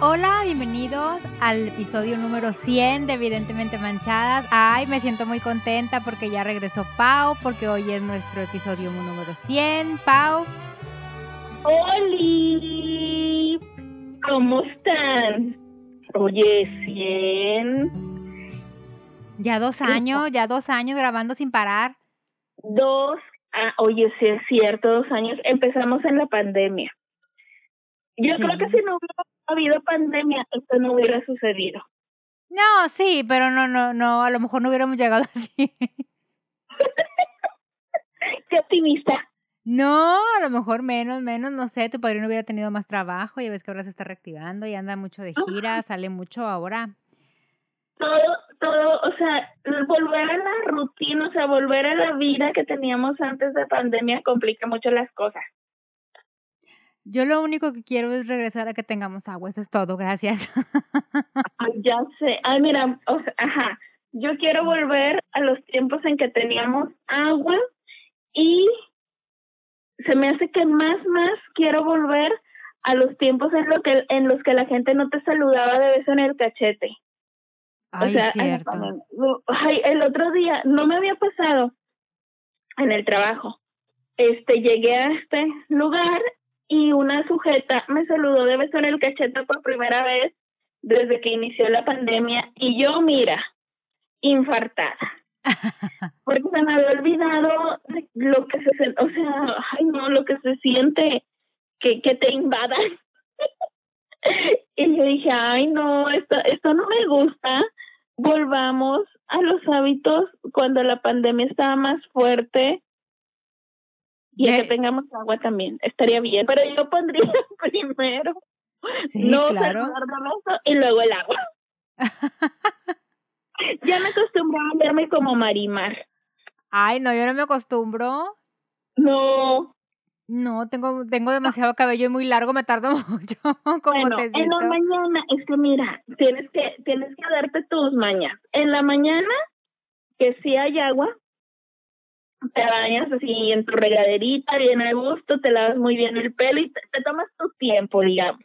Hola, bienvenidos al episodio número 100 de Evidentemente Manchadas. Ay, me siento muy contenta porque ya regresó Pau, porque hoy es nuestro episodio número 100. Pau. ¡Holi! ¿Cómo están? Oye, 100. Ya dos años, ya dos años grabando sin parar. Dos, ah, oye, sí es cierto, dos años. Empezamos en la pandemia. Yo Sí. creo que si no hubiera habido pandemia, esto no hubiera sucedido. No, sí, pero no, no, no, a lo mejor no hubiéramos llegado así. ¡Qué optimista! No, a lo mejor menos, menos, no sé, tu padrino hubiera tenido más trabajo, ya ves que ahora se está reactivando y anda mucho de gira, sale mucho ahora. Todo, todo, o sea, volver a la rutina, o sea, volver a la vida que teníamos antes de pandemia complica mucho las cosas. Yo lo único que quiero es regresar a que tengamos agua, eso es todo, gracias. Ay, ya sé. Ay, mira, o sea, ajá. Yo quiero volver a los tiempos en que teníamos agua y se me hace que más, más quiero volver a los tiempos en, lo que, en los que la gente no te saludaba de beso en el cachete. Ay, o sea, cierto. Ay, el otro día no me había pasado en el trabajo. Este, llegué a este lugar y una sujeta me saludó de beso en el cachete por primera vez desde que inició la pandemia y yo, mira, infartada. Porque se me había olvidado de lo que se siente, o sea, ay no, lo que se siente que, que te invadan. y yo dije, ay no, esto, esto no me gusta. Volvamos a los hábitos cuando la pandemia estaba más fuerte y De- que tengamos agua también. Estaría bien, pero yo pondría primero Sí, no claro. beso y luego el agua. ya me acostumbré a verme como Marimar. Ay, no, yo no me acostumbro. No, No, tengo, tengo demasiado cabello y muy largo, me tardo mucho. como bueno, te en la mañana, es que mira, tienes que, tienes que darte tus mañas. En la mañana, que si hay agua, te bañas así en tu regaderita, bien a gusto, te lavas muy bien el pelo y te, tomas tu tiempo, digamos.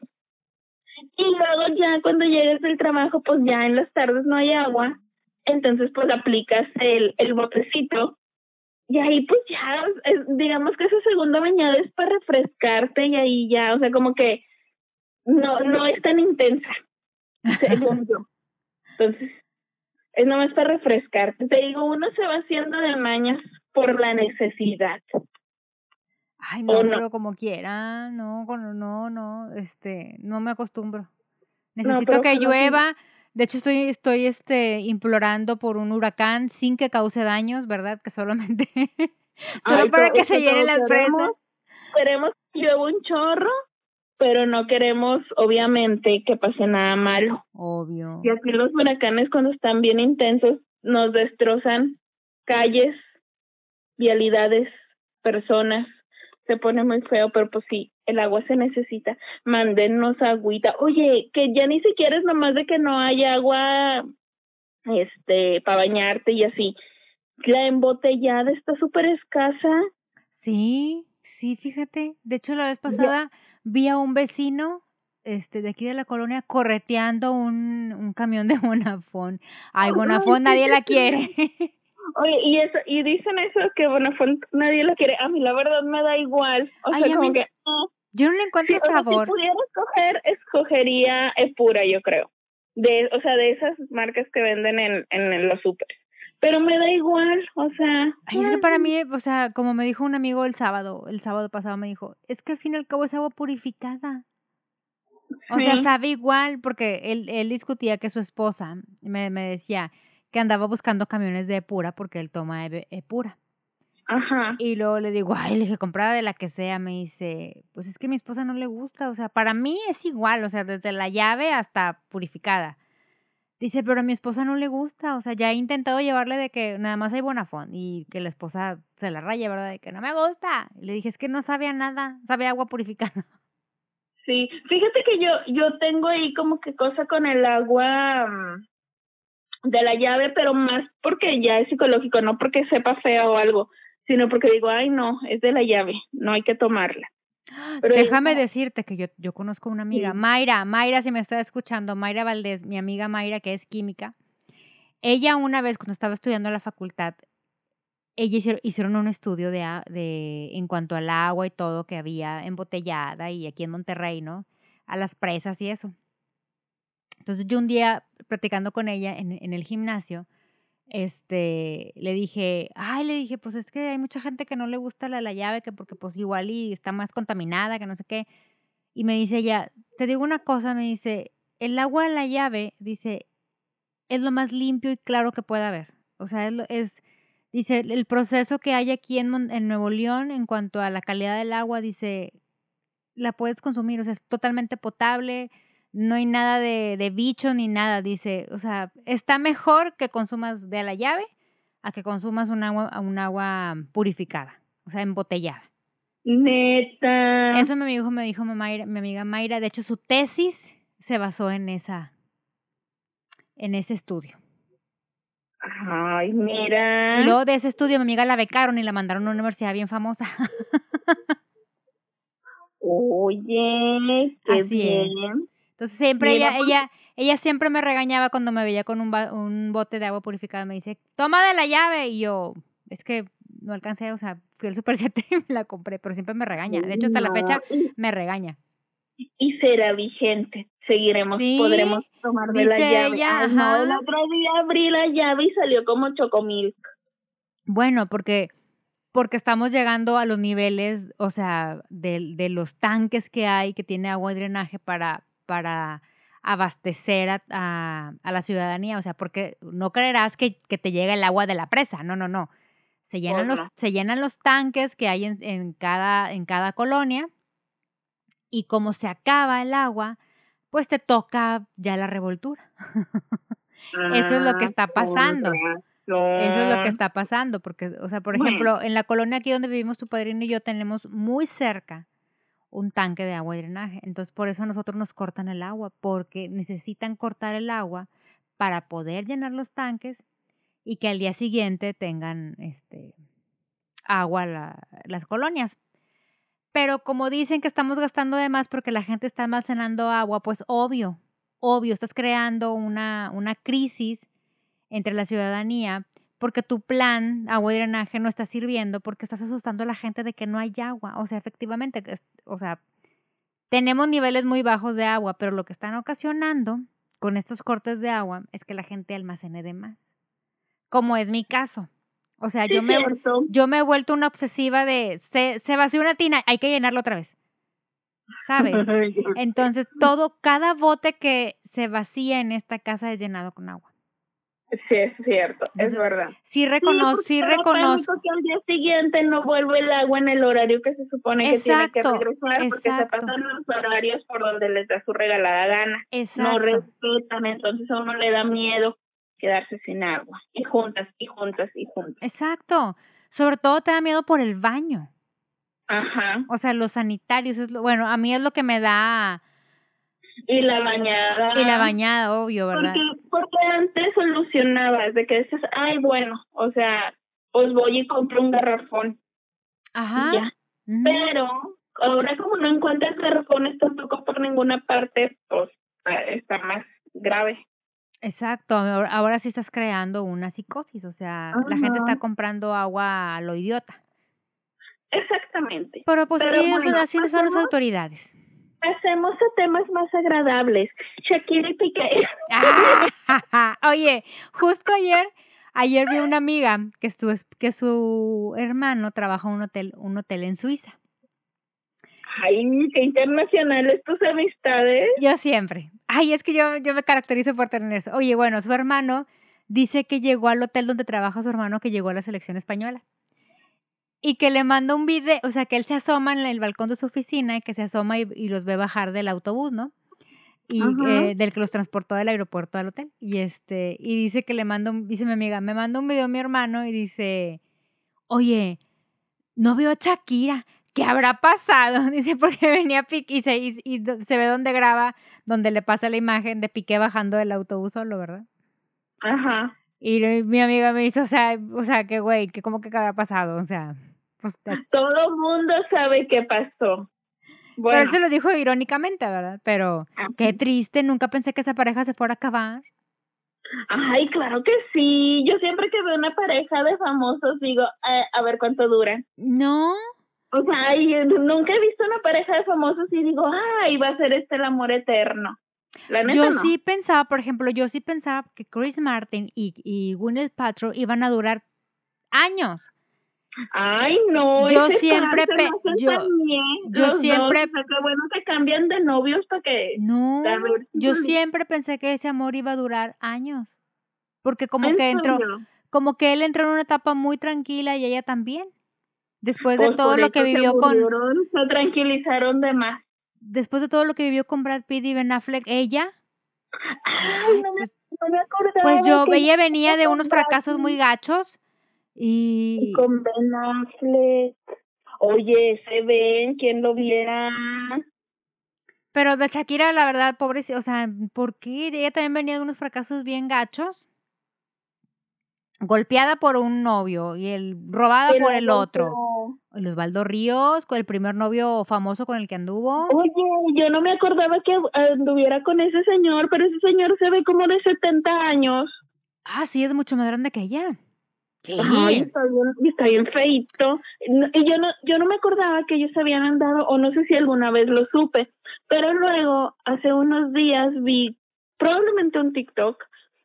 Y luego ya cuando llegues del trabajo, pues ya en las tardes no hay agua, entonces pues aplicas el, el botecito y ahí pues ya, digamos que esa segunda bañada es para refrescarte y ahí ya, o sea, como que no, no es tan intensa, según yo. Entonces, es nomás para refrescarte. Te digo, uno se va haciendo de mañas por la necesidad. Ay, no, no. pero como quiera, no, no, no, este, no me acostumbro. Necesito que llueva. De hecho, estoy, estoy, este, implorando por un huracán sin que cause daños, ¿verdad? Que solamente, solo Ay, para que se llenen las presas. Queremos que llueva un chorro, pero no queremos, obviamente, que pase nada malo. Obvio. Y aquí los huracanes, cuando están bien intensos, nos destrozan calles, vialidades, personas. Se pone muy feo, pero pues sí, el agua se necesita. Mándennos agüita. Oye, que ya ni siquiera es nomás de que no haya agua este para bañarte y así. La embotellada está súper escasa. Sí, sí, fíjate. De hecho, la vez pasada vi a un vecino este, de aquí de la colonia correteando un, un camión de Bonafón. Ay, Bonafón, nadie la quiere. Oye, y eso, y dicen eso que Bonafont nadie lo quiere. A mí la verdad me da igual. O Ay, sea, como mí- que Yo no le sí, encuentro o sea, sabor. si pudiera escoger, escogería Epura, yo creo. De, o sea, de esas marcas que venden en, en los super. Pero me da igual, o sea. Ay, es que para mí, o sea, como me dijo un amigo el sábado, el sábado pasado me dijo, es que al fin y al cabo es agua purificada. O sea, Sí. sabe igual, porque él, él discutía que su esposa me, me decía que andaba buscando camiones de Epura porque él toma Eve- Epura. Ajá. Y luego le digo, ay, le dije, comprada de la que sea. Me dice, pues es que a mi esposa no le gusta. O sea, para mí es igual, o sea, desde la llave hasta purificada. Dice, pero a mi esposa no le gusta. O sea, ya he intentado llevarle de que nada más hay Bonafón y que la esposa se la raya, ¿verdad? De que no me gusta. Y le dije, es que no sabe a nada, sabe a agua purificada. Sí, fíjate que yo yo tengo ahí como que cosa con el agua mm, de la llave, pero más porque ya es psicológico, no porque sepa fea o algo, sino porque digo, ay no, es de la llave, no hay que tomarla. Pero Déjame ella- decirte que yo, yo conozco una amiga, Sí. Mayra, Mayra, si me está escuchando, Mayra Valdés, mi amiga Mayra, que es química. Ella una vez, cuando estaba estudiando en la facultad, ella hicieron, hicieron un estudio de, de en cuanto al agua y todo que había embotellada y aquí en Monterrey, ¿no? A las presas y eso. Entonces yo un día, platicando con ella en, el gimnasio, este, le dije, ay, le dije, pues es que hay mucha gente que no le gusta la, la llave, que porque pues igual y está más contaminada, que no sé qué. Y me dice ella, te digo una cosa, me dice, el agua de la llave, dice, es lo más limpio y claro que pueda haber. O sea, es, es dice, el proceso que hay aquí en, en Nuevo León en cuanto a la calidad del agua, dice, la puedes consumir, o sea, es totalmente potable, no hay nada de, de bicho ni nada, dice, o sea, está mejor que consumas de la llave a que consumas un agua, un agua purificada, o sea, embotellada. Neta. Eso me dijo, me dijo mi, Mayra- mi amiga Mayra, de hecho su tesis se basó en esa, en ese estudio. Ay, mira. Y luego de ese estudio mi amiga la becaron y la mandaron a una universidad bien famosa. Oye, qué Así es. Entonces siempre ella, ella, ella siempre me regañaba cuando me veía con un, un bote de agua purificada. Me dice, toma de la llave. Y yo, es que no alcancé, o sea, fui al Super 7 y me la compré, pero siempre me regaña. De hecho, hasta la fecha me regaña. Y será vigente. Seguiremos, Sí, podremos tomar de la llave. ella, Ay, no, el otro día abrí la llave y salió como chocomil. Bueno, porque, porque estamos llegando a los niveles, o sea, de, de los tanques que hay que tiene agua y drenaje para, para abastecer a, a- a la ciudadanía. O sea, porque no creerás que, que te llega el agua de la presa. No, no, no. Se llenan, Pues los, se llenan los tanques que hay en, en cada, en cada colonia y como se acaba el agua, pues te toca ya la revoltura. Eso es lo que Ah, está con pasando. Eso es lo que está pasando, porque, o sea, por ejemplo, en la colonia aquí donde vivimos tu padrino y yo tenemos muy cerca un tanque de agua y drenaje. Entonces, por eso a nosotros nos cortan el agua, porque necesitan cortar el agua para poder llenar los tanques y que al día siguiente tengan este agua la- las colonias. Pero como dicen que estamos gastando de más porque la gente está almacenando agua, pues obvio, obvio, estás creando una, una crisis entre la ciudadanía porque tu plan agua y drenaje no está sirviendo porque estás asustando a la gente de que no hay agua. O sea, efectivamente, o sea, tenemos niveles muy bajos de agua, pero lo que están ocasionando con estos cortes de agua es que la gente almacene de más. Como es mi caso. O sea, Sí, yo me, cierto. yo me he vuelto una obsesiva de se, se vació una tina, hay que llenarla otra vez. ¿Sabes? Entonces, todo, cada bote que se vacía en esta casa es llenado con agua. Sí, es cierto, es Entonces, verdad. Sí reconozco, sí, pero reconozco. que al día siguiente no vuelve el agua en el horario que se supone que Exacto, tiene que regresar porque se exacto. pasan los horarios por donde les da su regalada gana. No Exacto. respetan, entonces a uno le da miedo quedarse sin agua. Y juntas, y juntas, y juntas. Exacto. Sobre todo te da miedo por el baño. Ajá. O sea, los sanitarios es lo, bueno, a mí es lo que me da Y la bañada. y la bañada, obvio, ¿verdad? Porque, porque antes solucionabas de que dices, ay, bueno, o sea, pues voy y compro un garrafón. Ajá. ya. Pero ahora como no encuentras garrafones tampoco por ninguna parte, pues eh, está más grave. Exacto. Ahora, ahora sí estás creando una psicosis, o sea, la gente está comprando agua a lo idiota. Exactamente. Pero pues Pero así, bueno, así son las autoridades. Pasemos a temas más agradables. Shakira y Piqué. Ah, Oye, justo ayer, ayer vi una amiga que su, que su hermano trabaja en un hotel, un hotel en Suiza. Ay, qué internacionales tus amistades. Yo siempre. Ay, es que yo, yo me caracterizo por tener eso. Oye, bueno, su hermano dice que llegó al hotel donde trabaja su hermano, que llegó a la selección española. Y que le manda un video, o sea, que él se asoma en el balcón de su oficina, y que se asoma y, y los ve bajar del autobús, ¿no? Y eh, del que los transportó del aeropuerto al hotel. Y este, y dice que le manda un, dice mi amiga, me manda un video mi hermano y dice, oye, no veo a Shakira, ¿qué habrá pasado? Dice, porque venía Piqué y se, y, se ve donde graba, donde le pasa la imagen de Piqué bajando del autobús solo, ¿verdad? Ajá. Y mi amiga me dice, o sea, o sea, que güey, que cómo que qué habrá pasado, o sea, pues, Todo mundo sabe qué pasó. Pero él Bueno, se lo dijo irónicamente, ¿verdad? Pero ajá. qué triste, nunca pensé que esa pareja se fuera a acabar. ay, claro que sí. Yo siempre que veo una pareja de famosos digo, "Eh, a ver cuánto dura. No, O sea, ay, nunca he visto una pareja de famosos y digo, ay, va a ser este el amor eterno. La neta yo no. sí pensaba, por ejemplo, yo sí pensaba que Chris Martin y, y Gwyneth Paltrow iban a durar años. Ay, no. Yo siempre pe- yo- yo los siempre- dos, bueno que cambian de novios para que... No, ver yo siempre pensé que ese amor iba a durar años. Porque como ¿En que entró, como que él entró en una etapa muy tranquila y ella también. Después de Pues todo por lo que vivió con, Se tranquilizaron de más. después de todo lo que vivió con Brad Pitt y Ben Affleck, ella, Ay, no me, no me acordaba. pues yo, ella venía de unos fracasos muy gachos Y y con Ben Affleck. Oye, ese Ben, ¿quién lo viera? pero de Shakira la verdad pobre, o sea, ¿por qué? Ella también venía de unos fracasos bien gachos. Golpeada por un novio y el robada Pero por el otro. Los Osvaldo Ríos, con el primer novio famoso con el que anduvo. Oye, yo no me acordaba que anduviera con ese señor, pero ese señor se ve como de 70 años. Ah, sí, es mucho más grande que ella. Sí. Ay, está bien, y está bien feito. Y yo no, yo no me acordaba que ellos habían andado, o no sé si alguna vez lo supe, pero luego, hace unos días, vi probablemente un TikTok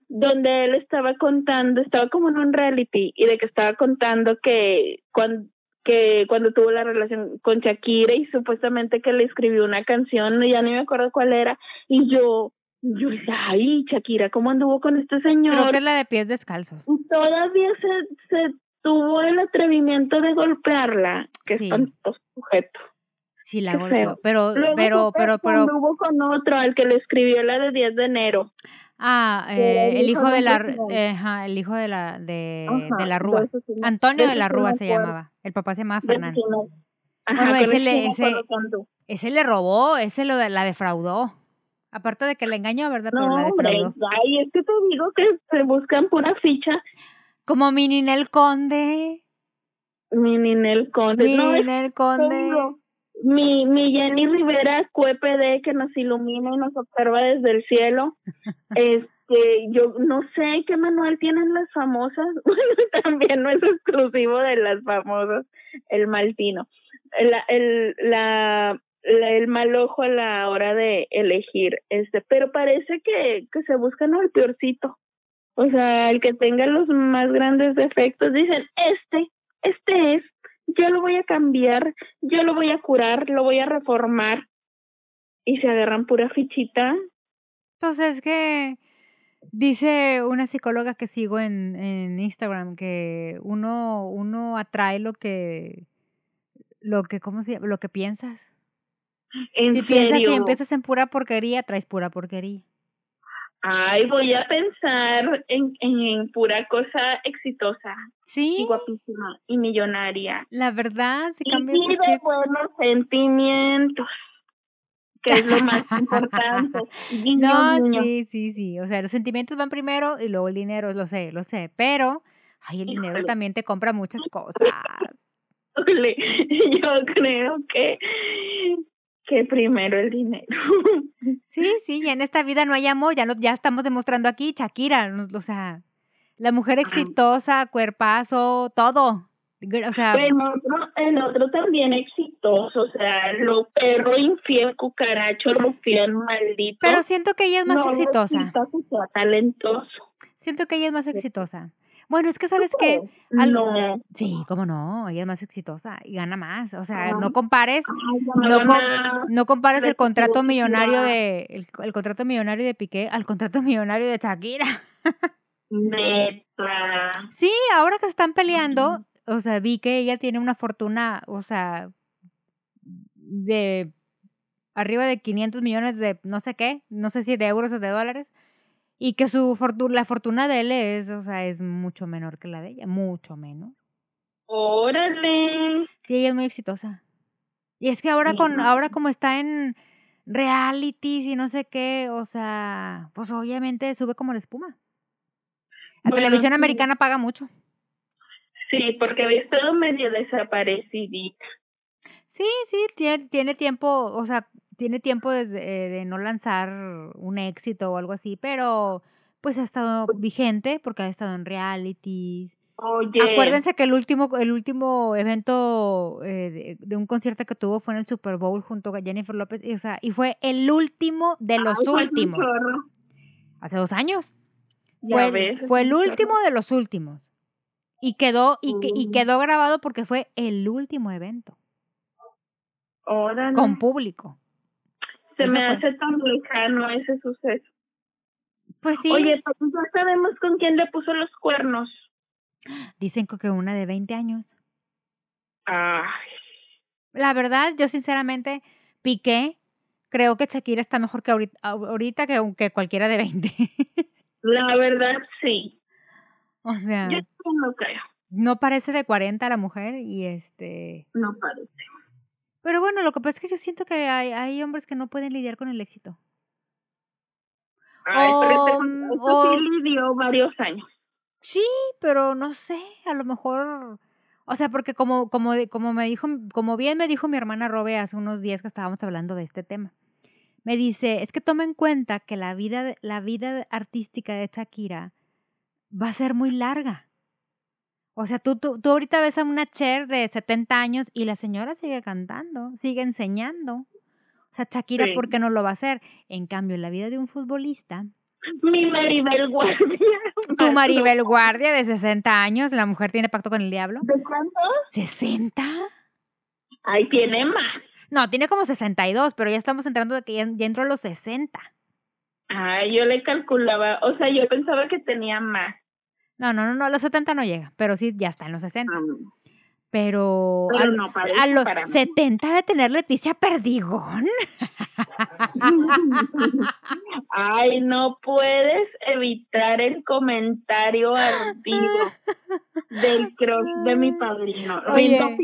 donde él estaba contando, estaba como en un reality, y de que estaba contando que cuando que cuando tuvo la relación con Shakira y supuestamente que le escribió una canción, ya ni me acuerdo cuál era, y yo, yo decía, ay, Shakira, ¿cómo anduvo con este señor? Creo que es la de pies descalzos. Y todavía se, se tuvo el atrevimiento de golpearla. Qué Sí. espantoso sujeto. Sí, la Qué golpeó. feo. Pero, Luego pero, pero, que pero, anduvo con otro, al que le escribió la de 10 de enero. ah, que eh, el hijo de la, eh, ajá, el hijo de la, de, Ajá, de la Rúa. sí Antonio de la Rúa se llamaba. El papá se llamaba Fernando. Ajá, Bueno, ese le- ese- tanto. Ese le robó, ese lo la defraudó. Aparte de que le engañó, ¿verdad? Pero No, la hombre, ay, es que te digo que se buscan pura ficha. Como mi Ninel Conde. Mi Ninel Conde. Mi no, Ninel Conde. mi, mi Jenny Rivera, QPD, que nos ilumina y nos observa desde el cielo. este, yo no sé qué manual tienen las famosas. Bueno, también no es exclusivo de las famosas, el maltino. La, el, la, la- el mal ojo a la hora de elegir. Este, pero parece que, que se buscan al peorcito. O sea, el que tenga los más grandes defectos, dicen, este, este es, yo lo voy a cambiar, yo lo voy a curar, lo voy a reformar. Y se agarran pura fichita. Pues es que dice una psicóloga que sigo en, en Instagram que uno, uno atrae lo que, lo que, ¿cómo se llama? Lo que piensas. En Si piensas, si empiezas en pura porquería, traes pura porquería. Ay, voy a pensar en, en, en pura cosa exitosa y Sí, guapísima y millonaria. la verdad, si Y cambias de chip. buenos sentimientos, que es lo más importante. Guiño, No, guiño. sí, sí, sí. O sea, los sentimientos van primero y luego el dinero, lo sé, lo sé. Pero, ay, el dinero Híjole. también te compra muchas cosas. Yo creo que, que primero el dinero. Sí, sí, ya en esta vida no hay amor, ya, lo, ya estamos demostrando aquí, Shakira, o sea, la mujer exitosa, cuerpazo, todo. O sea, El otro, el otro también exitoso, o sea, lo perro, infiel, cucaracho, rufián, maldito. pero siento que ella es más no exitosa. talentoso. Siento que ella es más exitosa. Bueno, es que sabes que, No. sí, cómo no, ella es más exitosa y gana más. O sea, no compares, Ay, no, com- no compares el contrato millonario de, el, el contrato millonario de Piqué al contrato millonario de Shakira. Neta. Sí, ahora que están peleando, o sea, vi que ella tiene una fortuna, o sea, de arriba de 500 millones de no sé qué, no sé si de euros o de dólares, y que su fortuna, la fortuna de él es, o sea, es mucho menor que la de ella, mucho menos. Órale. Sí, ella es muy exitosa. Y es que ahora con, ahora como está en realities y no sé qué, o sea, pues obviamente sube como la espuma. La Bueno, televisión americana paga mucho. Sí, porque había estado medio desaparecidita. Sí, sí, tiene, tiene tiempo, o sea, tiene tiempo de, de no lanzar un éxito o algo así, pero pues ha estado vigente porque ha estado en reality. Oye. Acuérdense que el último, el último evento eh, de, un concierto que tuvo fue en el Super Bowl junto a Jennifer López, y, o sea, y fue el último de los últimos. Hace dos años. fue, fue el último de los últimos. Y quedó, y, y mm. quedó grabado porque fue el último evento. Con público. Se me hace tan lejano ese suceso. Pues sí. Oye, pues ya sabemos con quién le puso los cuernos. Dicen que una de 20 años. Ay. La verdad, yo sinceramente, Piqué, creo que Shakira está mejor que ahorita, ahorita que, que cualquiera de 20. La verdad, sí. O sea. Yo no creo. No parece de 40 la mujer y este. No parece. Pero bueno, lo que pasa es que yo siento que hay, hay hombres que no pueden lidiar con el éxito. Ay, pero este, sí lidió varios años. Sí, pero no sé, a lo mejor, o sea, porque como, como, como me dijo, como bien me dijo mi hermana Robe hace unos días que estábamos hablando de este tema, me dice, es que toma en cuenta que la vida, la vida artística de Shakira va a ser muy larga. O sea, tú, tú, tú ahorita ves a una Cher de 70 años y la señora sigue cantando, sigue enseñando. O sea, Shakira, ¿por qué no lo va a hacer? En cambio, en la vida de un futbolista, mi Maribel Guardia. Tu Maribel Guardia de 60 años, la mujer tiene pacto con el diablo. ¿De cuánto? ¿60? Ahí tiene más. No, tiene como 62, pero ya estamos entrando de que ya, entró a los 60. Ay, yo le calculaba, o sea, yo pensaba que tenía más. No, no, no, no, a los 70 no llega, pero sí ya está en los 60. Pero, a, los 70 de tener Leticia Perdigón. Ay, no puedes evitar el comentario ardido del cross de mi padrino. Oye, no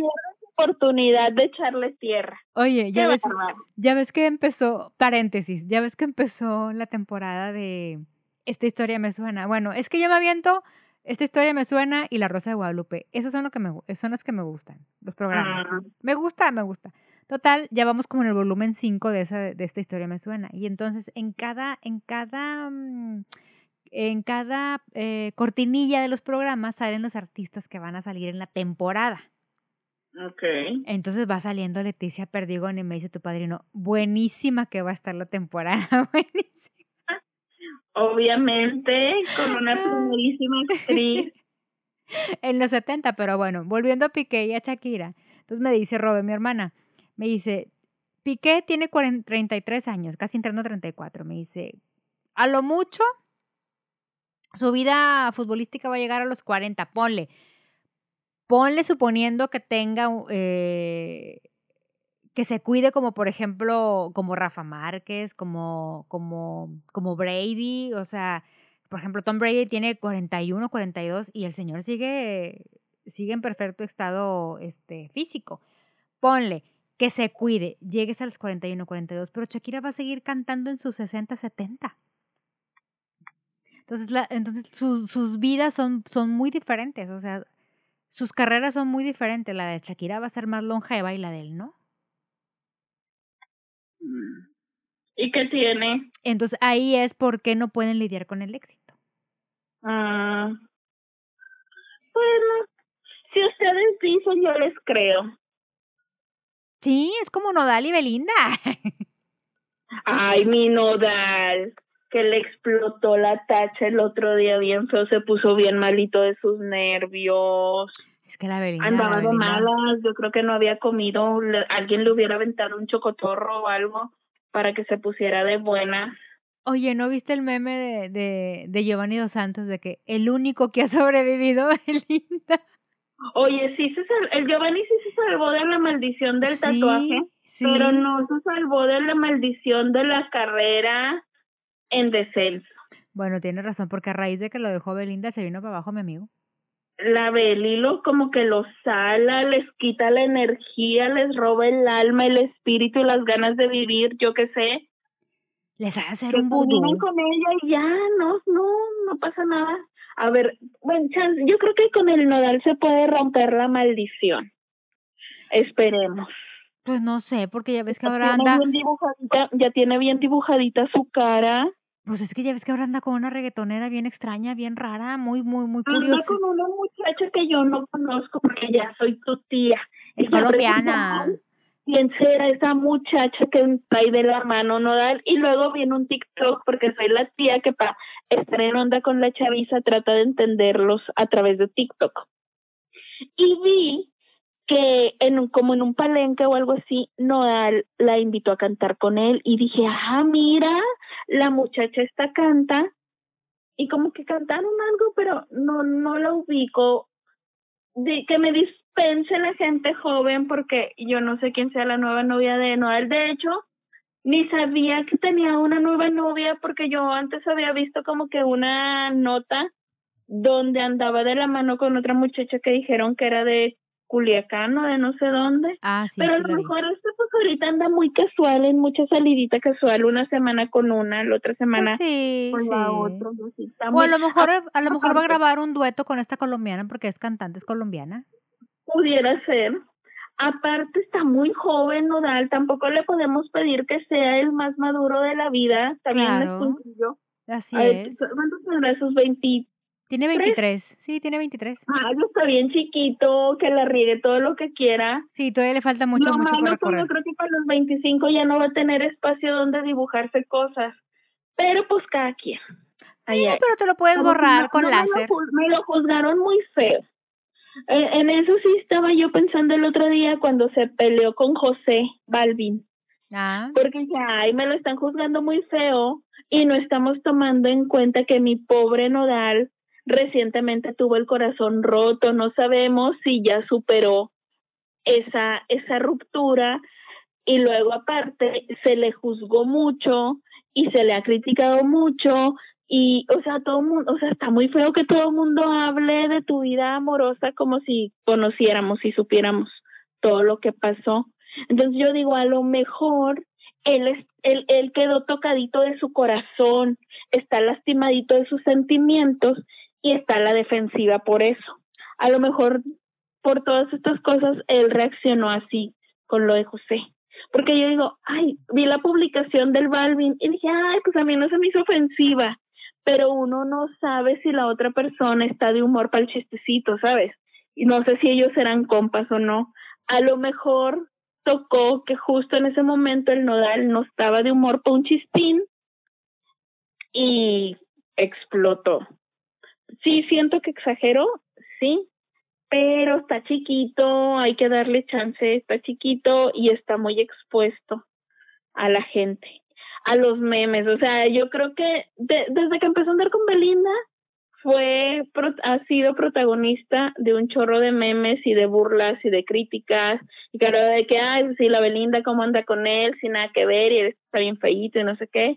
oportunidad de echarle tierra. Oye, ya ves, ya ves que empezó, paréntesis, ya ves que empezó la temporada de Esta historia me suena. Bueno, es que yo me aviento esta historia me suena y La Rosa de Guadalupe. Esos son, lo que me, son las que me gustan, los programas. Ah. Me gusta, me gusta. Total, ya vamos como en el volumen 5 de, esa, de esta historia me suena. Y entonces en cada, en cada, mm, en cada eh, cortinilla de los programas salen los artistas que van a salir en la temporada. Ok. Entonces va saliendo Leticia Perdigón y me dice tu padrino, buenísima que va a estar la temporada, buenísima. Obviamente, con una primerísima actriz. en los 70, pero bueno, volviendo a Piqué y a Shakira. Entonces me dice Robe, mi hermana, me dice, Piqué tiene 33 años, casi entrando a 34. Me dice, a lo mucho, su vida futbolística va a llegar a los 40, ponle. Ponle suponiendo que tenga eh, que se cuide como por ejemplo como Rafa Márquez, como como como Brady, o sea, por ejemplo Tom Brady tiene 41, 42 y el señor sigue sigue en perfecto estado este físico. Ponle que se cuide, llegues a los 41, 42, pero Shakira va a seguir cantando en sus 60, 70. Entonces, la, entonces sus vidas son, son muy diferentes, o sea, sus carreras son muy diferentes. La de Shakira va a ser más longeva y la de él no. ¿Y qué tiene? Entonces ahí es porque no pueden lidiar con el éxito. Ah. Bueno, si ustedes dicen, yo les creo. Sí, es como Nodal y Belinda. Ay, mi Nodal, que le explotó la tacha el otro día bien feo, se puso bien malito de sus nervios. Es que la Belinda. Andaba de malas, yo creo que no había comido, alguien le hubiera aventado un chocotorro o algo para que se pusiera de buena. Oye, ¿no viste el meme de, de, de Giovanni Dos Santos de que el único que ha sobrevivido es Linda? Oye, sí, se el Giovanni sí se salvó de la maldición del tatuaje, pero no se salvó de la maldición de la carrera en descenso. Bueno, tiene razón, porque a raíz de que lo dejó Belinda se vino para abajo mi amigo la Belilo como que los sala, les quita la energía, les roba el alma, el espíritu y las ganas de vivir, yo qué sé. Les hace hacer un vudú. con ella y ya, no, no, no pasa nada. A ver, bueno, yo creo que con el nodal se puede romper la maldición. Esperemos. Pues no sé, porque ya ves que ahora anda, bien ya tiene bien dibujadita su cara. Pues es que ya ves que ahora anda con una reggaetonera bien extraña, bien rara, muy, muy, muy Anda curiosa. con una muchacha que yo no conozco porque ya soy tu tía. Es Y colombiana. ¿Quién será esa muchacha que trae de la mano nodal? Y luego viene un TikTok porque soy la tía que para estar en onda con la chaviza trata de entenderlos a través de TikTok. Y vi que en un, como en un palenque o algo así, Nodal la invitó a cantar con él y dije, ah, mira, la muchacha esta canta y como que cantaron algo, pero no, no la ubico. De, que me dispense la gente joven porque yo no sé quién sea la nueva novia de Noel. De hecho, ni sabía que tenía una nueva novia porque yo antes había visto como que una nota donde andaba de la mano con otra muchacha que dijeron que era de Culiacán o de no sé dónde. Ah, sí, Pero a lo mejor este pues ahorita anda muy casual, en mucha salidita casual, una semana con una, la otra semana Pues sí, con la otra. así, O a lo mejor, a lo mejor va a grabar un dueto con esta colombiana porque es cantante, es colombiana. pudiera ser. Aparte está muy joven Nodal, tampoco le podemos pedir que sea el más maduro de la vida, también es Claro. sencillo. Así es. ¿Cuántos tendrá sus 20? Tiene 23. Sí, tiene 23. Ah, está bien chiquito, que la riegue todo lo que quiera. Sí, todavía le falta mucho, lo mucho por malo que recorrer. yo creo que para los 25 ya no va a tener espacio donde dibujarse cosas. Pero pues cada quien. Ay. pero te lo puedes Como borrar no- con no me lo láser. Me lo, juzgaron muy feo. En, en eso sí estaba yo pensando el otro día cuando se peleó con José Balvin. Ah, Porque dije, ay, me lo están juzgando muy feo y no estamos tomando en cuenta que mi pobre Nodal recientemente tuvo el corazón roto. No sabemos si ya superó esa, esa ruptura y luego aparte se le juzgó mucho y se le ha criticado mucho y o sea todo mundo o sea está muy feo que todo el mundo hable de tu vida amorosa como si conociéramos y supiéramos todo lo que pasó entonces yo digo a lo mejor él es él, él quedó tocadito de su corazón está lastimadito de sus sentimientos y está la defensiva por eso a lo mejor por todas estas cosas él reaccionó así con lo de José porque yo digo, ay, vi la publicación del Balvin y dije, ay, pues a mí no se me hizo ofensiva, pero uno no sabe si la otra persona está de humor para el chistecito, ¿sabes? Y no sé si ellos eran compas o no. A lo mejor tocó que justo en ese momento el nodal no estaba de humor para un chispín y explotó. Sí, siento que exageró, sí, pero está chiquito, hay que darle chance, está chiquito y está muy expuesto a la gente, a los memes, o sea, yo creo que de- desde que empezó a andar con Belinda fue ha sido protagonista de un chorro de memes y de burlas y de críticas. Y claro de que ay sí la Belinda cómo anda con él sin nada que ver y él está bien feíto y no sé qué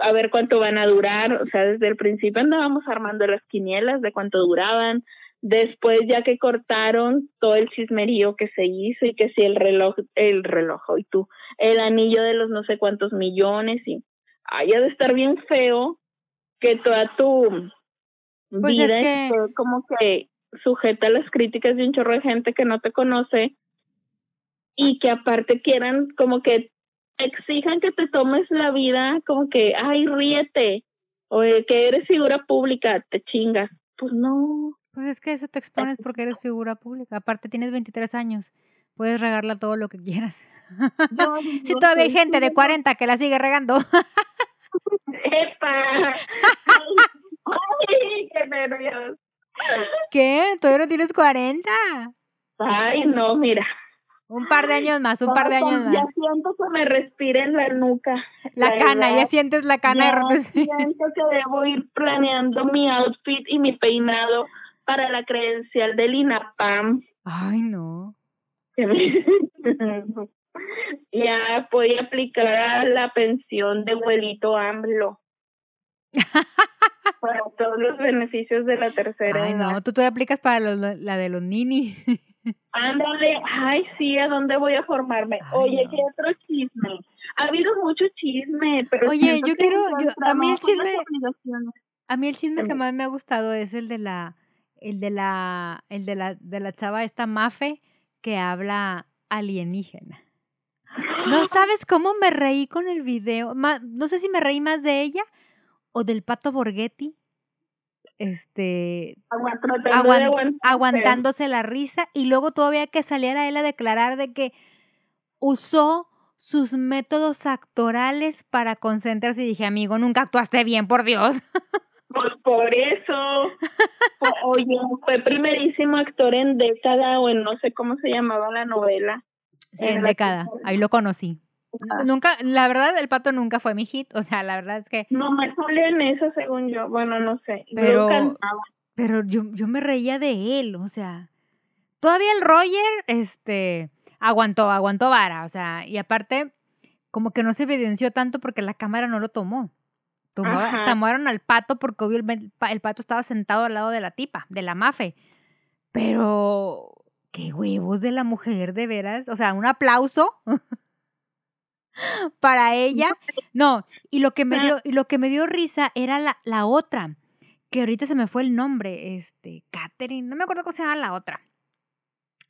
a ver cuánto van a durar. O sea desde el principio andábamos armando las quinielas de cuánto duraban. Después ya que cortaron todo el chismerío que se hizo y que si el reloj el reloj y tú el anillo de los no sé cuántos millones y ay ha de estar bien feo que toda tu Pues es vida que- esté como que sujeta a las críticas de un chorro de gente que no te conoce y que aparte quieran como que exijan que te tomes la vida como que ay ríete o de que eres figura pública te chingas pues no Pues es que eso te expones porque eres figura pública. Aparte tienes 23 años. Puedes regarla todo lo que quieras. Yo Si todavía hay gente de figura- 40 que la sigue regando. ¡Epa! ¡Ay, qué nervios! ¿Qué? ¿Todavía no tienes 40? Ay, no, mira. Un par de años más, un par de Ya- años Ya más. siento que me respira en la nuca. La cana, edad. ya sientes la cana de Ya repente. siento que debo ir planeando mi outfit y mi peinado para la credencial del INAPAM. Ay, no. Ya voy a aplicar a la pensión de abuelito AMLO. para todos los beneficios de la tercera Ay, edad. no. Tú todavía aplicas para los- la de los ninis. Ándale, ay, sí, ¿a dónde voy a formarme? Ay, Oye, no. ¿qué otro chisme? Ha habido mucho chisme, pero Oye, yo quiero- yo- a mí el chisme- A mí el chisme que más me ha gustado es el de la, el de la, el de la, de la chava esta Mafe que habla alienígena. No sabes cómo me reí con el video. no sé si me reí más de ella o del pato Borghetti. Este. aguantándose la risa. Y luego todavía que saliera él a declarar de que usó sus métodos actorales para concentrarse. Y dije, amigo, nunca actuaste bien, por Dios. Pues por eso. Oye, fue primerísimo actor en década o en no sé cómo se llamaba la novela. Sí, en, década. Ahí lo conocí. Nunca, la verdad, el pato nunca fue mi hit. O sea, la verdad es que. No me en eso, según yo. Bueno, no sé. Pero, pero yo, yo me reía de él. O sea, todavía el Roger, este, aguantó, aguantó vara. O sea, y aparte, como que no se evidenció tanto porque la cámara no lo tomó. Tomaron al pato porque obvio el, pato estaba sentado al lado de la tipa, de la mafe. Pero, qué huevos de la mujer, de veras. O sea, un aplauso para ella. No, y lo que me dio, y lo que me dio risa era la, la otra, que ahorita se me fue el nombre, este, Catherine, no me acuerdo cómo se llama la otra.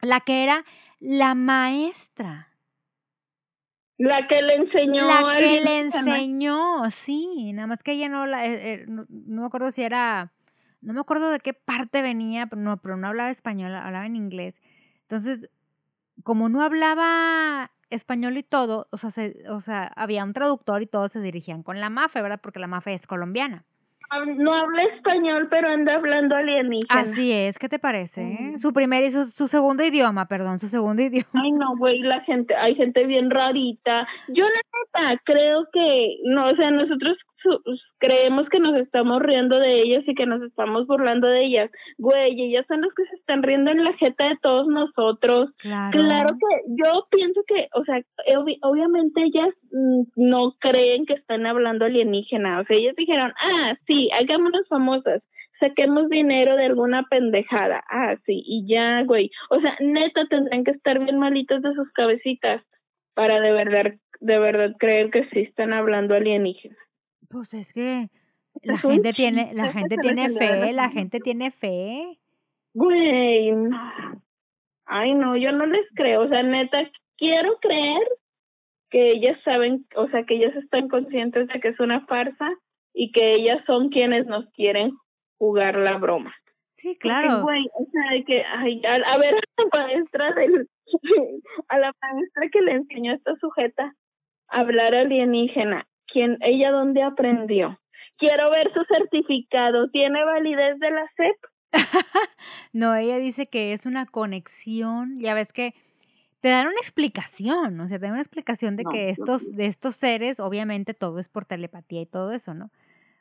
La que era la maestra. La que le enseñó. La que le enseñó, sí. Nada más que ella no la. Eh, eh, no, me acuerdo si era. No me acuerdo de qué parte venía, pero no, pero no hablaba español, hablaba en inglés. Entonces, como no hablaba español y todo, o sea, o sea, había un traductor y todos se dirigían con la MAFE, ¿verdad? Porque la MAFE es colombiana no habla español, pero anda hablando alienígena. Así es, ¿qué te parece? Mm. Su primer y su, su, segundo idioma, perdón, su segundo idioma. Ay, no, güey, la gente, hay gente bien rarita. Yo la neta creo que, no, o sea, nosotros creemos que nos estamos riendo de ellas y que nos estamos burlando de ellas. Güey, ellas son los que se están riendo en la jeta de todos nosotros. Claro, que yo pienso que, o sea, obviamente ellas mm, no creen que están hablando alienígena. O sea, ellas dijeron, ah, sí, hagámonos famosas saquemos dinero de alguna pendejada. Ah, sí, y ya, güey. O sea, neta tendrán que estar bien malitos de sus cabecitas para de verdad, de verdad creer que sí están hablando alienígena. Pues es que la gente tiene, la gente tiene fe, la gente tiene fe. Güey, ay no, yo no les creo, o sea, neta, quiero creer que ellas saben, o sea, que ellas están conscientes de que es una farsa y que ellas son quienes nos quieren jugar la broma. Sí, claro. güey, o sea, que, ay, a, ver, a la maestra del, a la maestra que le enseñó a esta sujeta a hablar alienígena, ¿Quién, ella dónde aprendió? Quiero ver su certificado. ¿Tiene validez de la SEP? no, ella dice que es una conexión. Ya ves que te dan una explicación, o sea, te dan una explicación de que estos, de estos seres, obviamente todo es por telepatía y todo eso, ¿no?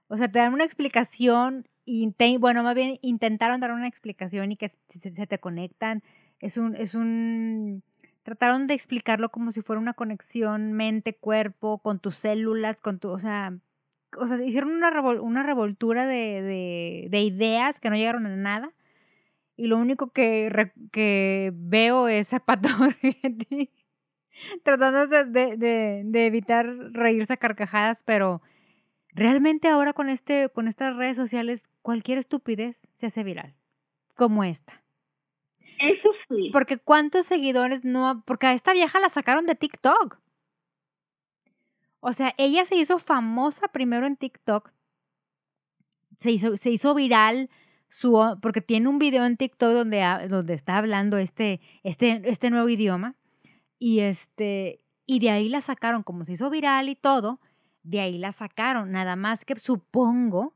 O sea, te dan una explicación, y bueno, más bien intentaron dar una explicación y que se, se te conectan. Es un, es un trataron de explicarlo como si fuera una conexión mente-cuerpo, con tus células, con tu, o sea, o sea hicieron una, una revoltura de, de, ideas que no llegaron a nada. Y lo único que, que veo es Pato tratando de, de, de, evitar reírse a carcajadas, pero realmente ahora con, este, con estas redes sociales cualquier estupidez se hace viral, como esta. Eso Porque cuántos seguidores no... Porque a esta vieja la sacaron de TikTok. O sea, ella se hizo famosa primero en TikTok. Se hizo, se hizo viral su, porque tiene un video en TikTok donde, donde está hablando este, este, este nuevo idioma. Y, este, y de ahí la sacaron, como se hizo viral y todo, de ahí la sacaron. Nada más que supongo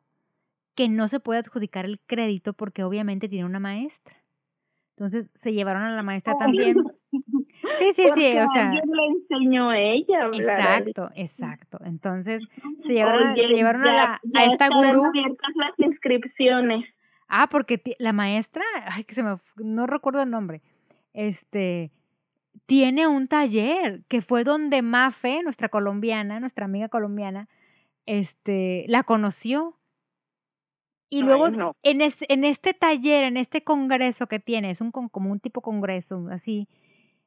que no se puede adjudicar el crédito porque obviamente tiene una maestra. Entonces se llevaron a la maestra también. Sí, sí, sí, o sea. le enseñó ella. Exacto, exacto. Entonces se llevaron, se llevaron a, la, a esta gurú. las inscripciones. Ah, porque la maestra, ay, que se me, no recuerdo el nombre, este, tiene un taller que fue donde Mafe, nuestra colombiana, nuestra amiga colombiana, este, la conoció y luego en, en este taller, en este congreso que tiene, es un, como un tipo congreso, así,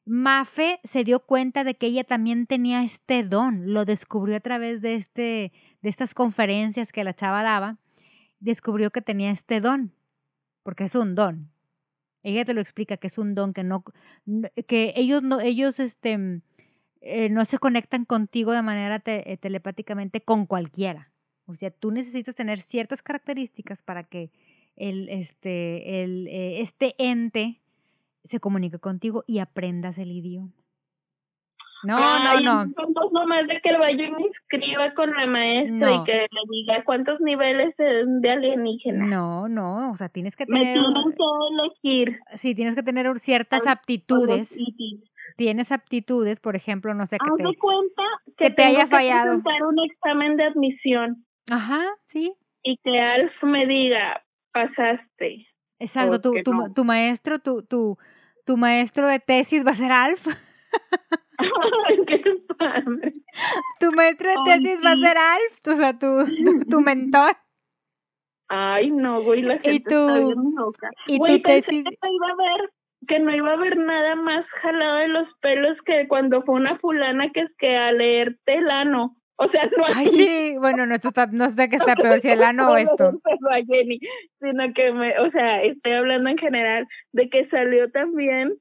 Mafe se dio cuenta de que ella también tenía este don, lo descubrió a través de, este, de estas conferencias que la chava daba, descubrió que tenía este don, porque es un don. Ella te lo explica que es un don que no, que ellos no, ellos este, eh, no se conectan contigo de manera te- eh, telepáticamente con cualquiera. O sea, tú necesitas tener ciertas características para que el, este, el, eh, este ente se comunique contigo y aprendas el idioma. No, Ay, no, no. entonces nomás de que el vaya y me inscriba con la maestra No. y que le diga cuántos niveles de, alienígena. No, no, o sea, tienes que Me tener, tienen que elegir. sí, tienes que tener ciertas aptitudes. Tienes aptitudes, por ejemplo, no sé, que Haz te... de cuenta que que, te haya tengo que fallado. presentar un examen de admisión Ajá, sí, y que Alf me diga, pasaste. exacto. Tu, tu, no. tu maestro, tu, tu, tu maestro de tesis va a ser Alf. Qué padre. Tu maestro de Ay, tesis va a ser Alf, o sea, tu, tu, tu mentor. Ay, no, güey, la gente está tú- bien loca. y Güey, tu pensé tesis- que no iba a haber, que no iba a haber nada más jalado de los pelos que cuando fue una fulana que es que a leerte el ano. O sea, no Ay, así, sí, bueno, no, está, no sé qué está peor, si el ano o no esto. solo a Jenny, sino que me, o sea, estoy hablando en general de que salió también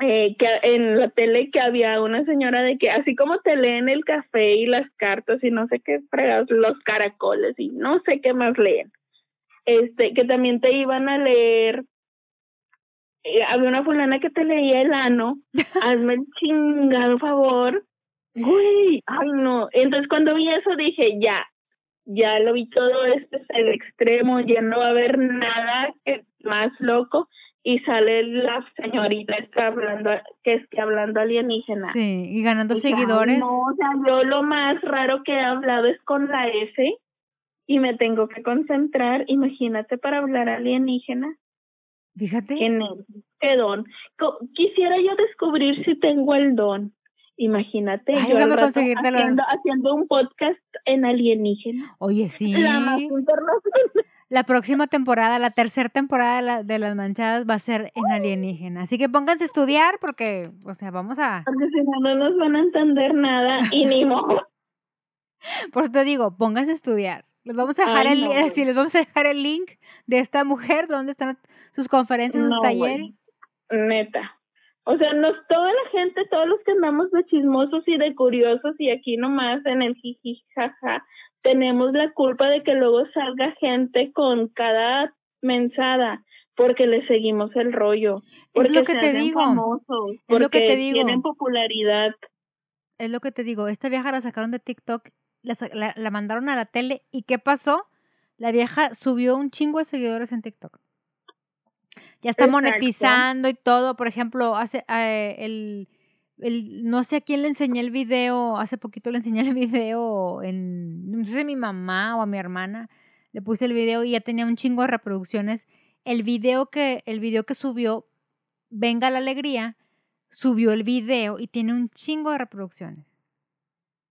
eh, que en la tele que había una señora de que así como te leen el café y las cartas y no sé qué fregados, los caracoles y no sé qué más leen, este, que también te iban a leer eh, había una fulana que te leía el ano, hazme el chingado favor, güey, ay no, entonces cuando vi eso dije, ya, ya lo vi todo, este es el extremo, ya no va a haber nada que- más loco, y sale la señorita está hablando, que es que hablando alienígena. Sí, y ganando Dije, "Ay, seguidores. no, o sea, yo lo más raro que he hablado es con la S, y me tengo que concentrar, imagínate para hablar alienígena. Fíjate. Qué don. Quisiera yo descubrir si tengo el don. Imagínate, Ay, yo al rato haciendo, haciendo un podcast en alienígena. Oye, sí. La más internacional. La próxima temporada, la tercera temporada de, la- de Las Manchadas va a ser en alienígena. Así que pónganse a estudiar porque, o sea, vamos a... Porque si no, no nos van a entender nada y ni modo. Por eso te digo, pónganse a estudiar. Les vamos a dejar Ay, el, no, sí, les vamos a dejar el link de esta mujer, donde están sus conferencias, sus No, talleres. Neta. O sea, nos, toda la gente, todos los que andamos de chismosos y de curiosos y aquí nomás en el jiji jaja, tenemos la culpa de que luego salga gente con cada mensada porque le seguimos el rollo. Porque Es lo que se te digo. famosos, Es lo que te digo. Tienen popularidad. Es lo que te digo, esta vieja la sacaron de TikTok, la, la- la mandaron a la tele y ¿qué pasó? La vieja subió un chingo de seguidores en TikTok. Ya está Exacto. monetizando y todo. Por ejemplo, hace eh, el, el- no sé a quién le enseñé el video, hace poquito le enseñé el video en, no sé si a mi mamá o a mi hermana, le puse el video y ya tenía un chingo de reproducciones. El video que, el video que subió, Venga la Alegría, subió el video y tiene un chingo de reproducciones.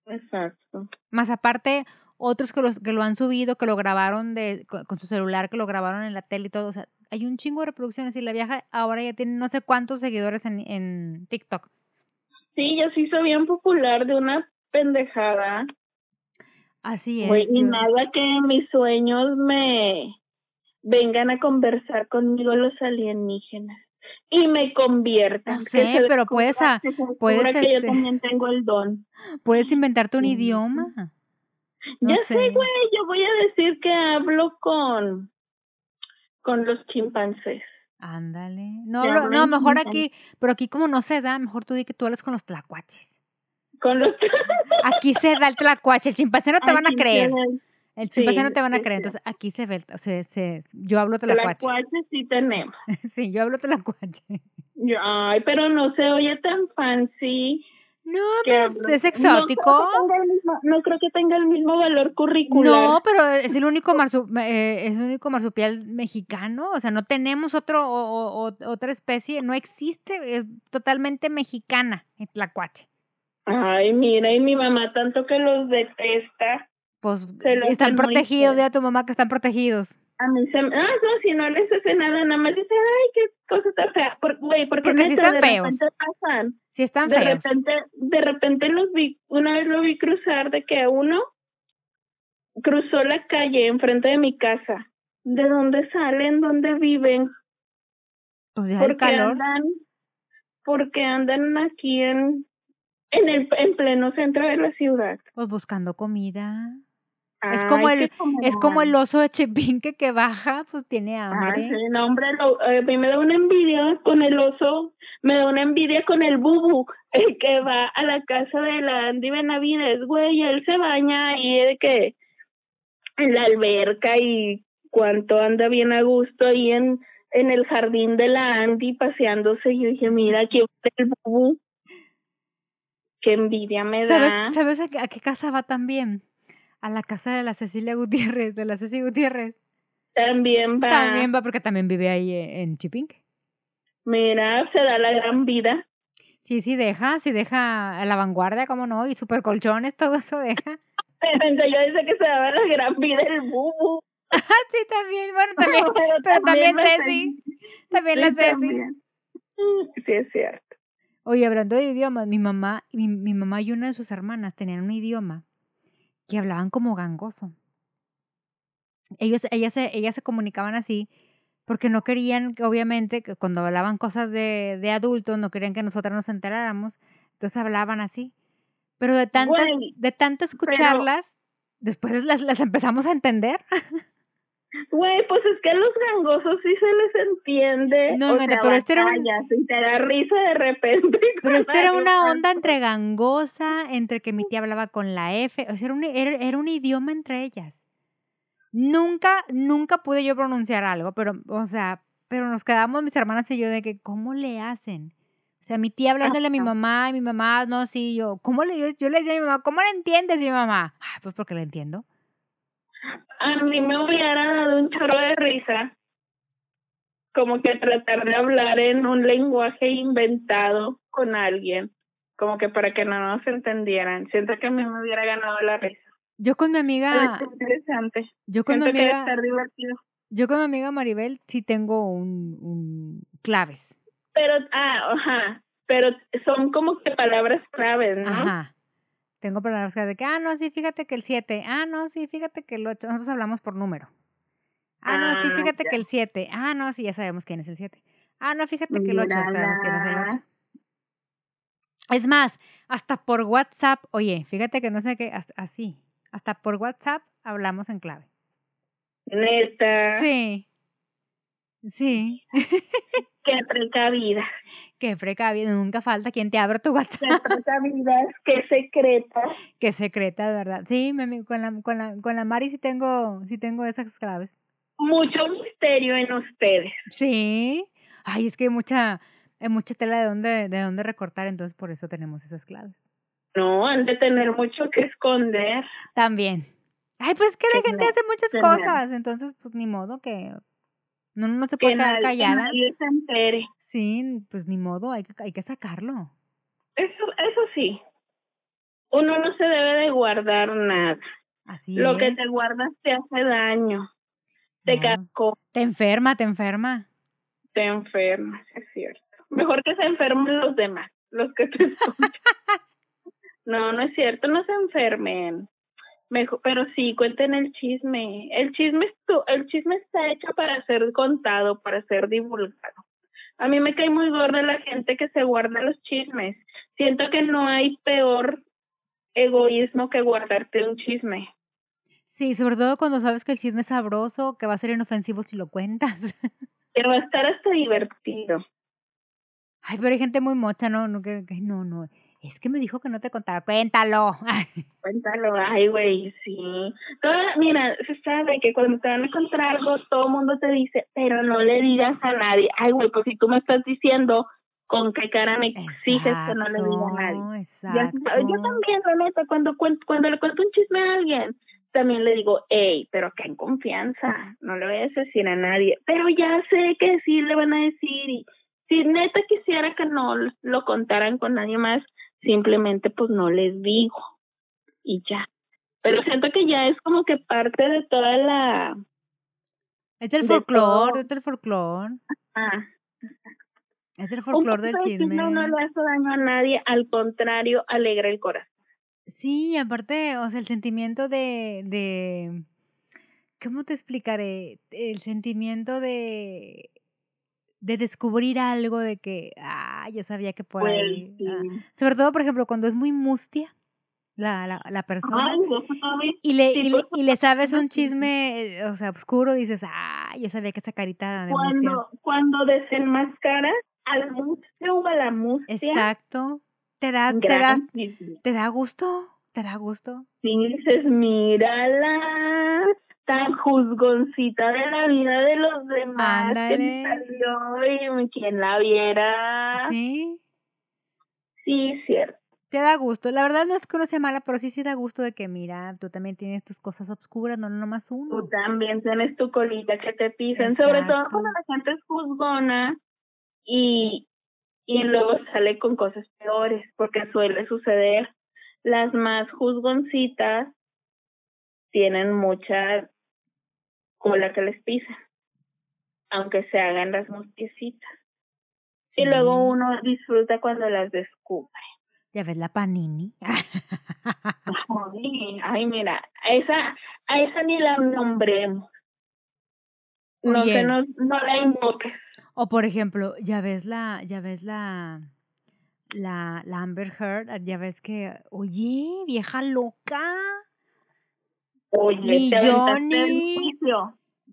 Exacto. Más aparte, otros que, los, que lo han subido, que lo grabaron de, con, con su celular, que lo grabaron en la tele y todo. O sea, hay un chingo de reproducciones y la vieja ahora ya tiene no sé cuántos seguidores en, en TikTok. Sí, yo sí soy bien popular de una pendejada. Así es. Y yo- nada que mis sueños me vengan a conversar conmigo los alienígenas y me conviertan. No sé, se pero puedes a- se puedes, que este, yo también tengo el don. Puedes inventarte un Sí. idioma. No ya sé, güey, yo voy a decir que hablo con con los chimpancés. Ándale. No, lo- no, mejor aquí, pero aquí como no se da, mejor tú di que tú hablas con los tlacuaches. Con los Aquí se da el tlacuache, el chimpancé no te van a creer. El chimpancé Sí, no te van a sí, creer, entonces aquí se ve, el- o sea, se- yo hablo tlacuache. Tlacuaches sí tenemos. Sí, yo hablo tlacuache. Ay, pero no se oye tan fancy. No, pero hablo- es No exótico. creo, que tenga el mismo, no creo que tenga el mismo valor curricular. No, pero es el único marsu eh, es el único marsupial mexicano, o sea, no tenemos otro o- o- otra especie, no existe, es totalmente mexicana el tlacuache. Ay, mira, y mi mamá tanto que los detesta. Pues están protegidos, dile a tu mamá que están protegidos. A mí se me... Ah, no, si no les hace nada, nada más dice, ay, qué cosa tan fea. Por- Güey, porque, Porque neta, están de feos. repente pasan. Sí están de feos. repente, de repente los vi, una vez lo vi cruzar de que uno cruzó la calle enfrente de mi casa. ¿De dónde salen? ¿Dónde viven? Pues ya el calor. andan, porque andan aquí en En el en pleno centro de la ciudad. Pues buscando comida. Es como el, es como el oso de Chepinque que baja, pues tiene hambre. Ah, no, hombre, eh, a mí me da una envidia con el oso, me da una envidia con el bubu, el que va a la casa de la Andy Benavides, güey, él se baña ahí de que en la alberca y cuánto anda bien a gusto ahí en, en el jardín de la Andy paseándose. Y yo dije, mira, aquí el bubu. Qué envidia me da. ¿Sabes, a, qué casa va también? A la casa de la Cecilia Gutiérrez, de la Cecilia Gutiérrez. También va. También va porque también vive ahí e, en Chipinque. Mira, se da la gran vida. Sí, sí deja, sí deja a la vanguardia, cómo no, y super colchones, todo eso deja. yo dice que se daba la gran vida el bubu. sí, también, bueno, también, pero, también, Ceci. También la Ceci. Sí, es cierto. Oye, hablando de idiomas, mi mamá, mi, mi mamá y una de sus hermanas tenían un idioma que hablaban como gangoso. Ellos, ellas, se, ellas se comunicaban así porque no querían, obviamente, que cuando hablaban cosas de, de adultos, no querían que nosotras nos enteráramos, entonces hablaban así. Pero de tanto, de tanto escucharlas, después las, las empezamos a entender. Güey, pues es que a los gangosos sí se les entiende. No, no, pero este era un... te da risa de repente. Pero este era una onda entre gangosa, entre que mi tía hablaba con la F, o sea, era un, era, un idioma entre ellas. Nunca, nunca pude yo pronunciar algo, pero, o sea, pero nos quedamos mis hermanas y yo de que, ¿cómo le hacen? O sea, mi tía hablándole a mi mamá, y mi mamá, no, sí, yo, ¿cómo le, yo, yo le decía a mi mamá, ¿cómo le entiendes? Y mi mamá, ah, pues porque le entiendo. A mí me hubiera dado un chorro de risa, como que tratar de hablar en un lenguaje inventado con alguien, como que para que no nos entendieran. Siento que a mí me hubiera ganado la risa. Yo con mi amiga. Es interesante. Yo con mi amiga. Yo con mi amiga Maribel sí tengo un, un claves. Pero, ah, ajá. Pero son como que palabras claves, ¿no? Ajá. Tengo palabras de que, ah, no, sí, fíjate que el 7. Ah, no, sí, fíjate que el 8. Nosotros hablamos por número. Ah, no, sí, ah, fíjate que el 7. Ah, no, sí, ya sabemos quién es el 7. Ah, no, fíjate que el 8, ya sabemos quién es el 8. Es más, hasta por WhatsApp, oye, fíjate que no sé qué, así, hasta por WhatsApp hablamos en clave. Neta. Sí. Sí. Qué precavida. Qué precavida, nunca falta quien te abra tu WhatsApp. Qué precavida, qué secreta. Qué secreta, de verdad. Sí, con la, con la, con la Mari sí tengo, sí tengo esas claves. Mucho misterio en ustedes. Sí. Ay, es que hay mucha, hay mucha tela de dónde, de dónde recortar, entonces por eso tenemos esas claves. No, han de tener mucho que esconder. También. Ay, pues que la gente hace muchas cosas, entonces pues ni modo que no, no se puede quedar callada. Sí, pues ni modo, hay que, hay que sacarlo. Eso, eso sí. Uno no se debe de guardar nada. Así Lo que te guardas te hace daño. Te casco. Te enferma, te enferma. Te enferma, es cierto. Mejor que se enfermen los demás, los que te no, no es cierto, no se enfermen. Mejor, pero sí, cuenten el chisme. El chisme, el chisme está hecho para ser contado, para ser divulgado. A mí me cae muy gorda la gente que se guarda los chismes. Siento que no hay peor egoísmo que guardarte un chisme. Sí, sobre todo cuando sabes que el chisme es sabroso, que va a ser inofensivo si lo cuentas. Que va a estar hasta divertido. Ay, pero hay gente muy mocha, ¿no? No, que, no, no. Es que me dijo que no te contaba. Cuéntalo. Cuéntalo. Ay, güey, sí. mira, se sabe que cuando te van a contar algo, todo el mundo te dice, pero no le digas a nadie. Ay, güey, pues si tú me estás diciendo, ¿con qué cara me exiges que no le diga a nadie? Exacto. Yo, también, la neta, cuando, cuando le cuento un chisme a alguien, también le digo, hey, pero acá en confianza, no le voy a decir a nadie. Pero ya sé que sí le van a decir y si neta quisiera que no lo contaran con nadie más, simplemente pues no les digo y ya. Pero siento que ya es como que parte de toda la... Es del folclore, es del folclore. Ah. Es el folclore del chisme. No, no le hace daño a nadie, al contrario, alegra el corazón. Sí, aparte, o sea, el sentimiento de, de, ¿cómo te explicaré? El sentimiento de, de descubrir algo de que, ah, yo sabía que por Pues, ahí. sí. ah. Sobre todo, por ejemplo, cuando es muy mustia la, la, la persona Ay, y le, sí, y, le, y le sabes un chisme, eh, o sea, oscuro, dices, ah, yo sabía que esa carita de mustia. Cuando, cuando desenmascaras al mustio o a la mustia, Exacto. Te da, te da, te da gusto, te da gusto. Sí, dices, mírala, tan juzgoncita de la vida de los demás, que Ándale. me salió y quien la viera. Sí. Sí, cierto. Te da gusto. La verdad no es que uno sea mala, pero sí sí da gusto de que, mira, tú también tienes tus cosas obscuras, no nomás Tú uno. también tienes tu colita que te pisen, sobre todo cuando la gente es juzgona y, y luego sale con cosas peores, porque suele suceder. Las más juzgoncitas tienen mucha cola que les pisa, aunque se hagan las mustiecitas. Sí. Y luego uno disfruta cuando las descubre. Ya ves la panini. Ay, ay, mira, a esa, a esa ni la nombremos. No Oye. se nos, no la invoques. o por ejemplo, ya ves la, ya ves la, la, la Amber Heard, ya ves que, oye, vieja loca. Oye, te.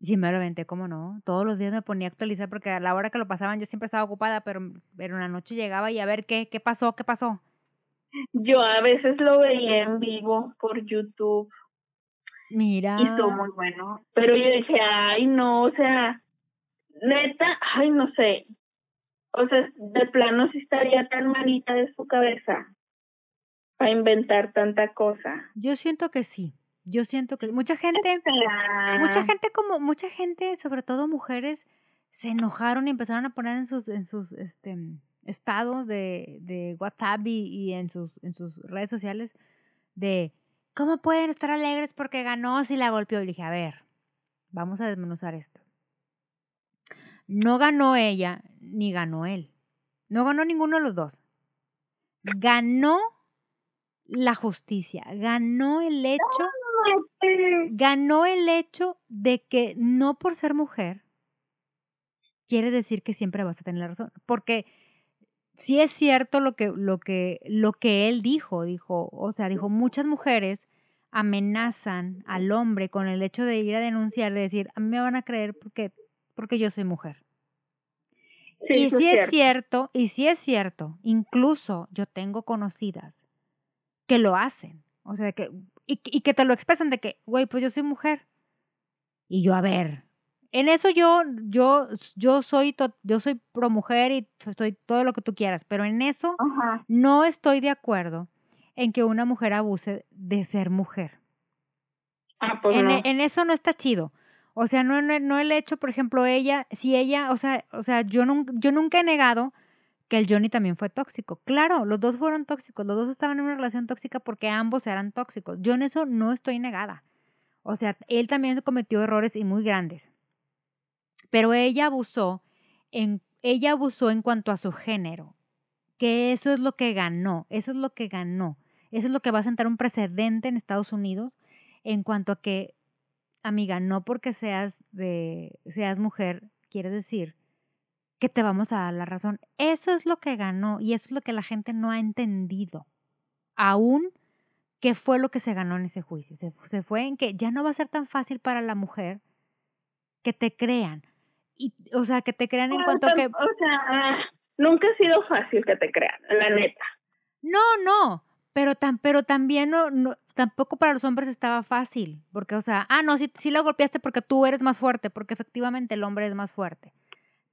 Sí, me lo aventé, cómo no. Todos los días me ponía a actualizar porque a la hora que lo pasaban yo siempre estaba ocupada, pero, pero en la noche llegaba y a ver qué, qué pasó, qué pasó. Yo a veces lo veía en vivo por YouTube Mira. y estuvo muy bueno. Pero yo dije, ay, no, o sea, neta, ay, no sé. O sea, de plano sí estaría tan malita de su cabeza para inventar tanta cosa. Yo siento que sí. Yo siento que mucha gente, mucha gente como, mucha gente, sobre todo mujeres, se enojaron y empezaron a poner en sus, en sus este estados de, de WhatsApp y, y en sus, en sus redes sociales de cómo pueden estar alegres porque ganó si la golpeó. Y dije, a ver, vamos a desmenuzar esto. No ganó ella ni ganó él. No ganó ninguno de los dos. Ganó la justicia, ganó el hecho ganó el hecho de que no por ser mujer quiere decir que siempre vas a tener la razón, porque sí es cierto lo que lo que lo que él dijo, dijo, o sea, dijo muchas mujeres amenazan al hombre con el hecho de ir a denunciar, de decir, a mí me van a creer porque porque yo soy mujer. Sí, y sí es es cierto, y sí es cierto, incluso yo tengo conocidas que lo hacen, o sea, que y, y que te lo expresan de que, güey, pues yo soy mujer. Y yo, a ver, en eso yo yo yo soy to- yo soy pro mujer y soy todo lo que tú quieras, pero en eso Ajá. no estoy de acuerdo en que una mujer abuse de ser mujer. Ah, pues en, no. e- en eso no está chido. O sea, no, no, no el hecho, por ejemplo, ella, si ella, o sea, o sea, yo, nun- yo nunca he negado que el Johnny también fue tóxico. Claro, los dos fueron tóxicos, los dos estaban en una relación tóxica porque ambos eran tóxicos. Yo en eso no estoy negada. O sea, él también cometió errores y muy grandes. Pero ella abusó en ella abusó en cuanto a su género. Que eso es lo que ganó, eso es lo que ganó. Eso es lo que va a sentar un precedente en Estados Unidos en cuanto a que amiga, no porque seas de seas mujer quiere decir que te vamos a dar la razón. Eso es lo que ganó y eso es lo que la gente no ha entendido. Aún qué fue lo que se ganó en ese juicio. Se, se fue en que ya no va a ser tan fácil para la mujer que te crean. Y, o sea, que te crean en Ah, cuanto que... O sea, ah, nunca ha sido fácil que te crean, la neta. No, no, pero, tan, pero también no, no- tampoco para los hombres estaba fácil, porque, o sea, ah, no, sí, sí la golpeaste porque tú eres más fuerte, porque efectivamente el hombre es más fuerte.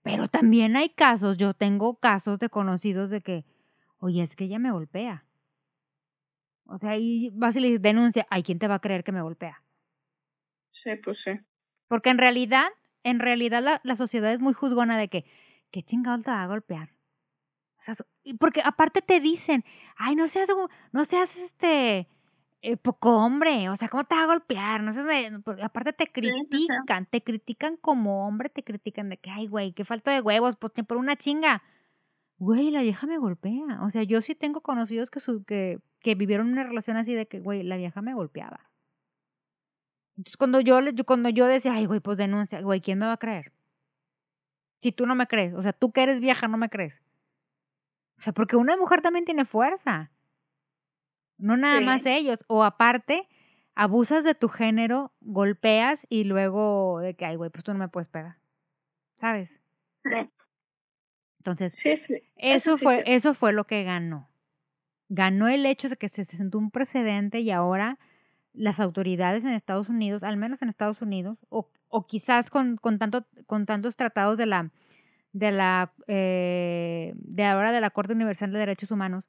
Pero también hay casos, yo tengo casos de conocidos de que, oye, es que ella me golpea. O sea, y vas y le dices, denuncia, ay, ¿quién te va a creer que me golpea? Sí, pues sí. Porque en realidad, en realidad la, la sociedad es muy juzgona de que, ¿qué chingado te va a golpear? O sea, porque aparte te dicen, ay, no seas, no seas este, eh, poco hombre, o sea, ¿cómo te va a golpear? No de- porque aparte te critican, te critican como hombre, te critican de que, ay, güey, qué falta de huevos, pues por una chinga. Güey, la vieja me golpea. O sea, yo sí tengo conocidos que, su, que, que vivieron una relación así de que, güey, la vieja me golpeaba. Entonces, cuando yo, le- yo- cuando yo decía, ay, güey, pues denuncia, güey, ¿quién me va a creer? Si tú no me crees, o sea, tú que eres vieja no me crees. O sea, porque una mujer también tiene fuerza. No nada más ellos. O aparte, abusas de tu género, golpeas y luego de que, ay, güey, pues tú no me puedes pegar. ¿Sabes? Entonces, eso, fue, eso fue lo que ganó. Ganó el hecho de que se, sentó un precedente y ahora las autoridades en Estados Unidos, al menos en Estados Unidos, o, o quizás con, con, tanto, con tantos tratados de la, de la, eh, de ahora de la Corte Universal de Derechos Humanos,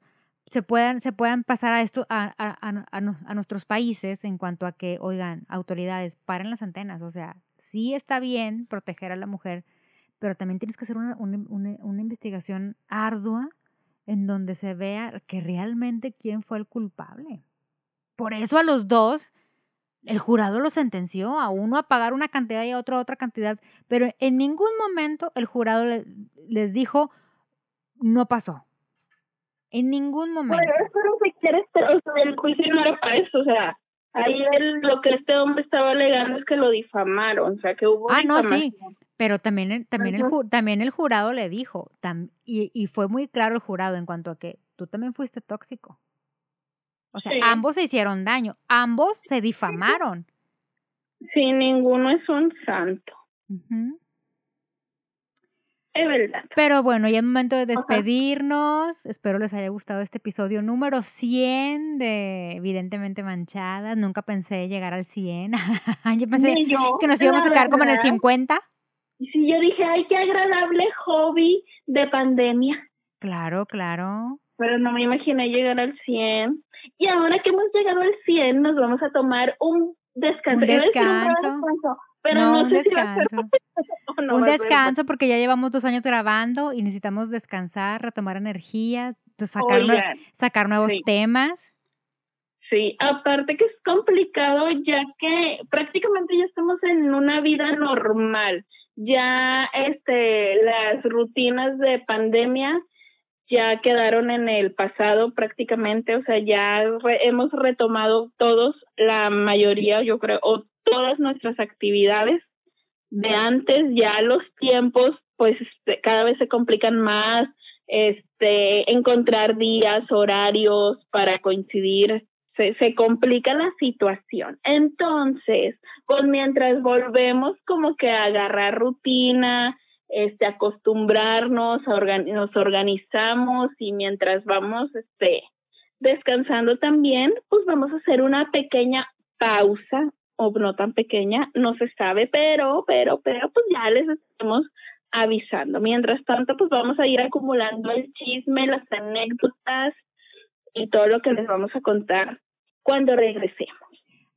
se puedan, se puedan pasar a esto, a, a, a, nuestros países en cuanto a que, oigan, autoridades, paren las antenas. O sea, sí está bien proteger a la mujer, pero también tienes que hacer una, una, una investigación ardua en donde se vea que realmente quién fue el culpable. Por eso a los dos el jurado lo sentenció a uno a pagar una cantidad y a otro otra cantidad, pero en ningún momento el jurado les dijo no pasó. En ningún momento. Bueno, eso lo que quieres, pero el juicio no era para eso, o sea, ahí lo que este hombre estaba alegando es que lo difamaron, o sea, que hubo Ah, no, sí, pero también, también, el, también el jurado le dijo, y, y fue muy claro el jurado en cuanto a que tú también fuiste tóxico. O sea, ambos se hicieron daño, ambos se difamaron. Sí, ninguno es un santo. Es verdad. Pero bueno, ya es momento de despedirnos. Espero les haya gustado este episodio número 100 de Evidentemente Manchadas. Nunca pensé llegar al 100. yo pensé que nos íbamos a quedar como en el 50. Sí, yo dije, ay, qué agradable hobby de pandemia. Claro, claro. Pero no me imaginé llegar al 100. Y ahora que hemos llegado al 100, nos vamos a tomar un descanso. Un descanso. Pero no, un descanso. un descanso porque ya llevamos dos años grabando y necesitamos descansar, retomar energías, sacar, sacar nuevos temas. Sí, aparte que es complicado ya que prácticamente ya estamos en una vida normal. Ya este las rutinas de pandemia ya quedaron en el pasado prácticamente, o sea, ya hemos retomado todos, la mayoría, yo creo, o todas nuestras actividades de antes, ya los tiempos, pues este, cada vez se complican más, este, encontrar días, horarios para coincidir, se, se complica la situación. Entonces, pues mientras volvemos como que a agarrar rutina, este acostumbrarnos, a nos organizamos y mientras vamos este descansando también, pues vamos a hacer una pequeña pausa o no tan pequeña, no se sabe, pero pero pero pues ya les estamos avisando. Mientras tanto, pues vamos a ir acumulando el chisme, las anécdotas y todo lo que les vamos a contar cuando regresemos.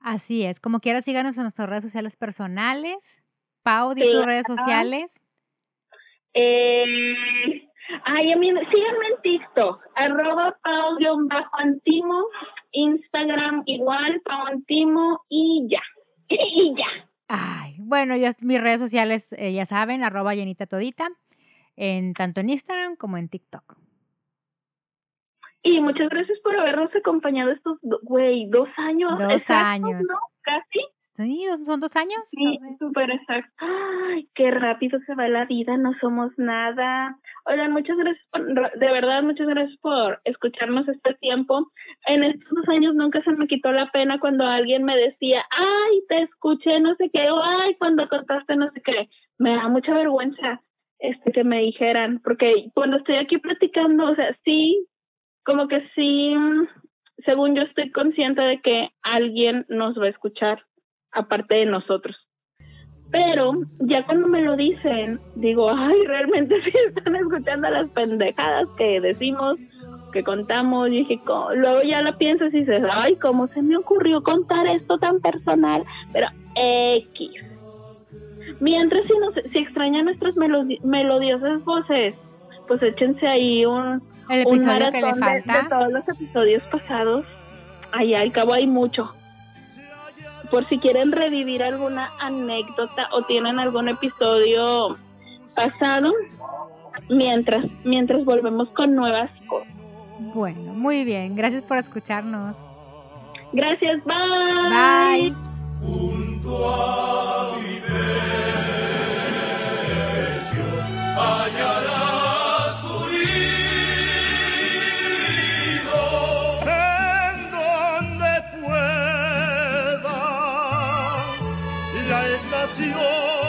Así es, como quieras síganos en nuestras redes sociales personales. Pau, di tus redes sociales. Eh, ay, a mí, síganme en TikTok, arroba pau-antimo, Instagram igual, pau-antimo y ya, y ya. Ay, bueno, ya mis redes sociales eh, ya saben, arroba llenita todita, en, tanto en Instagram como en TikTok. Y muchas gracias por habernos acompañado estos, güey, dos años. Dos años. ¿no? Casi. Sí, son dos años. Sí, súper exacto. Ay, qué rápido se va la vida, no somos nada. Oigan, muchas gracias, por, de verdad, muchas gracias por escucharnos este tiempo. En estos dos años nunca se me quitó la pena cuando alguien me decía, ay, te escuché, no sé qué, o ay, cuando contaste, no sé qué. Me da mucha vergüenza este que me dijeran, porque cuando estoy aquí platicando, o sea, sí, como que sí, según yo estoy consciente de que alguien nos va a escuchar aparte de nosotros. Pero ya cuando me lo dicen, digo, ay, realmente sí están escuchando las pendejadas que decimos, que contamos. Y dije, luego ya la piensas y dices, ay, ¿cómo se me ocurrió contar esto tan personal? Pero X. Mientras si, nos, si extrañan nuestras melodiosas voces, pues échense ahí un, un maratón de, de, todos los episodios pasados. Ahí al cabo hay mucho por si quieren revivir alguna anécdota o tienen algún episodio pasado mientras mientras volvemos con nuevas cosas. Bueno, muy bien, gracias por escucharnos. Gracias, bye. Bye. La estación